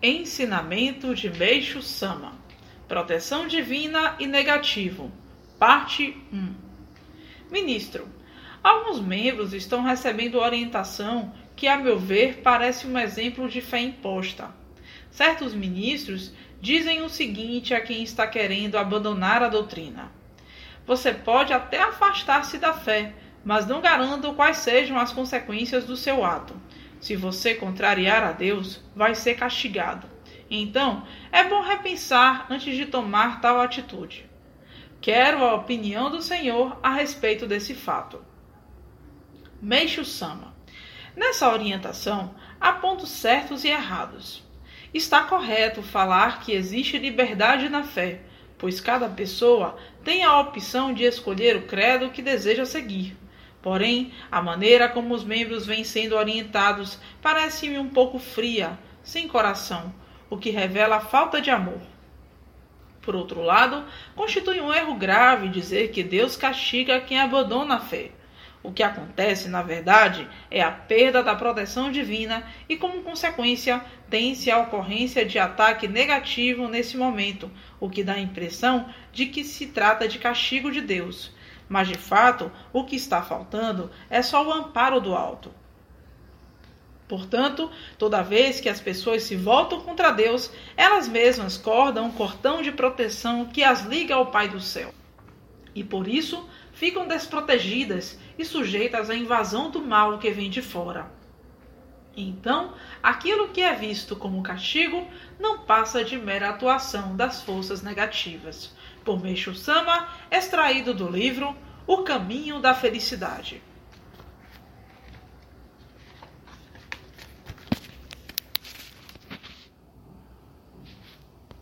Ensinamento de Meixo Sama Proteção Divina e Negativo Parte 1 Ministro, alguns membros estão recebendo orientação que, a meu ver, parece um exemplo de fé imposta. Certos ministros dizem o seguinte a quem está querendo abandonar a doutrina: Você pode até afastar-se da fé, mas não garanto quais sejam as consequências do seu ato. Se você contrariar a Deus, vai ser castigado. Então, é bom repensar antes de tomar tal atitude. Quero a opinião do Senhor a respeito desse fato. Meixo Sama. Nessa orientação, há pontos certos e errados. Está correto falar que existe liberdade na fé, pois cada pessoa tem a opção de escolher o credo que deseja seguir. Porém, a maneira como os membros vêm sendo orientados parece-me um pouco fria, sem coração, o que revela a falta de amor. Por outro lado, constitui um erro grave dizer que Deus castiga quem abandona a fé. O que acontece, na verdade, é a perda da proteção divina e, como consequência, tem-se a ocorrência de ataque negativo nesse momento, o que dá a impressão de que se trata de castigo de Deus mas de fato o que está faltando é só o amparo do alto. Portanto, toda vez que as pessoas se voltam contra Deus, elas mesmas cordam um cordão de proteção que as liga ao Pai do céu. E por isso ficam desprotegidas e sujeitas à invasão do mal que vem de fora. Então, aquilo que é visto como castigo não passa de mera atuação das forças negativas. Por Meixo Sama, extraído do livro O Caminho da Felicidade.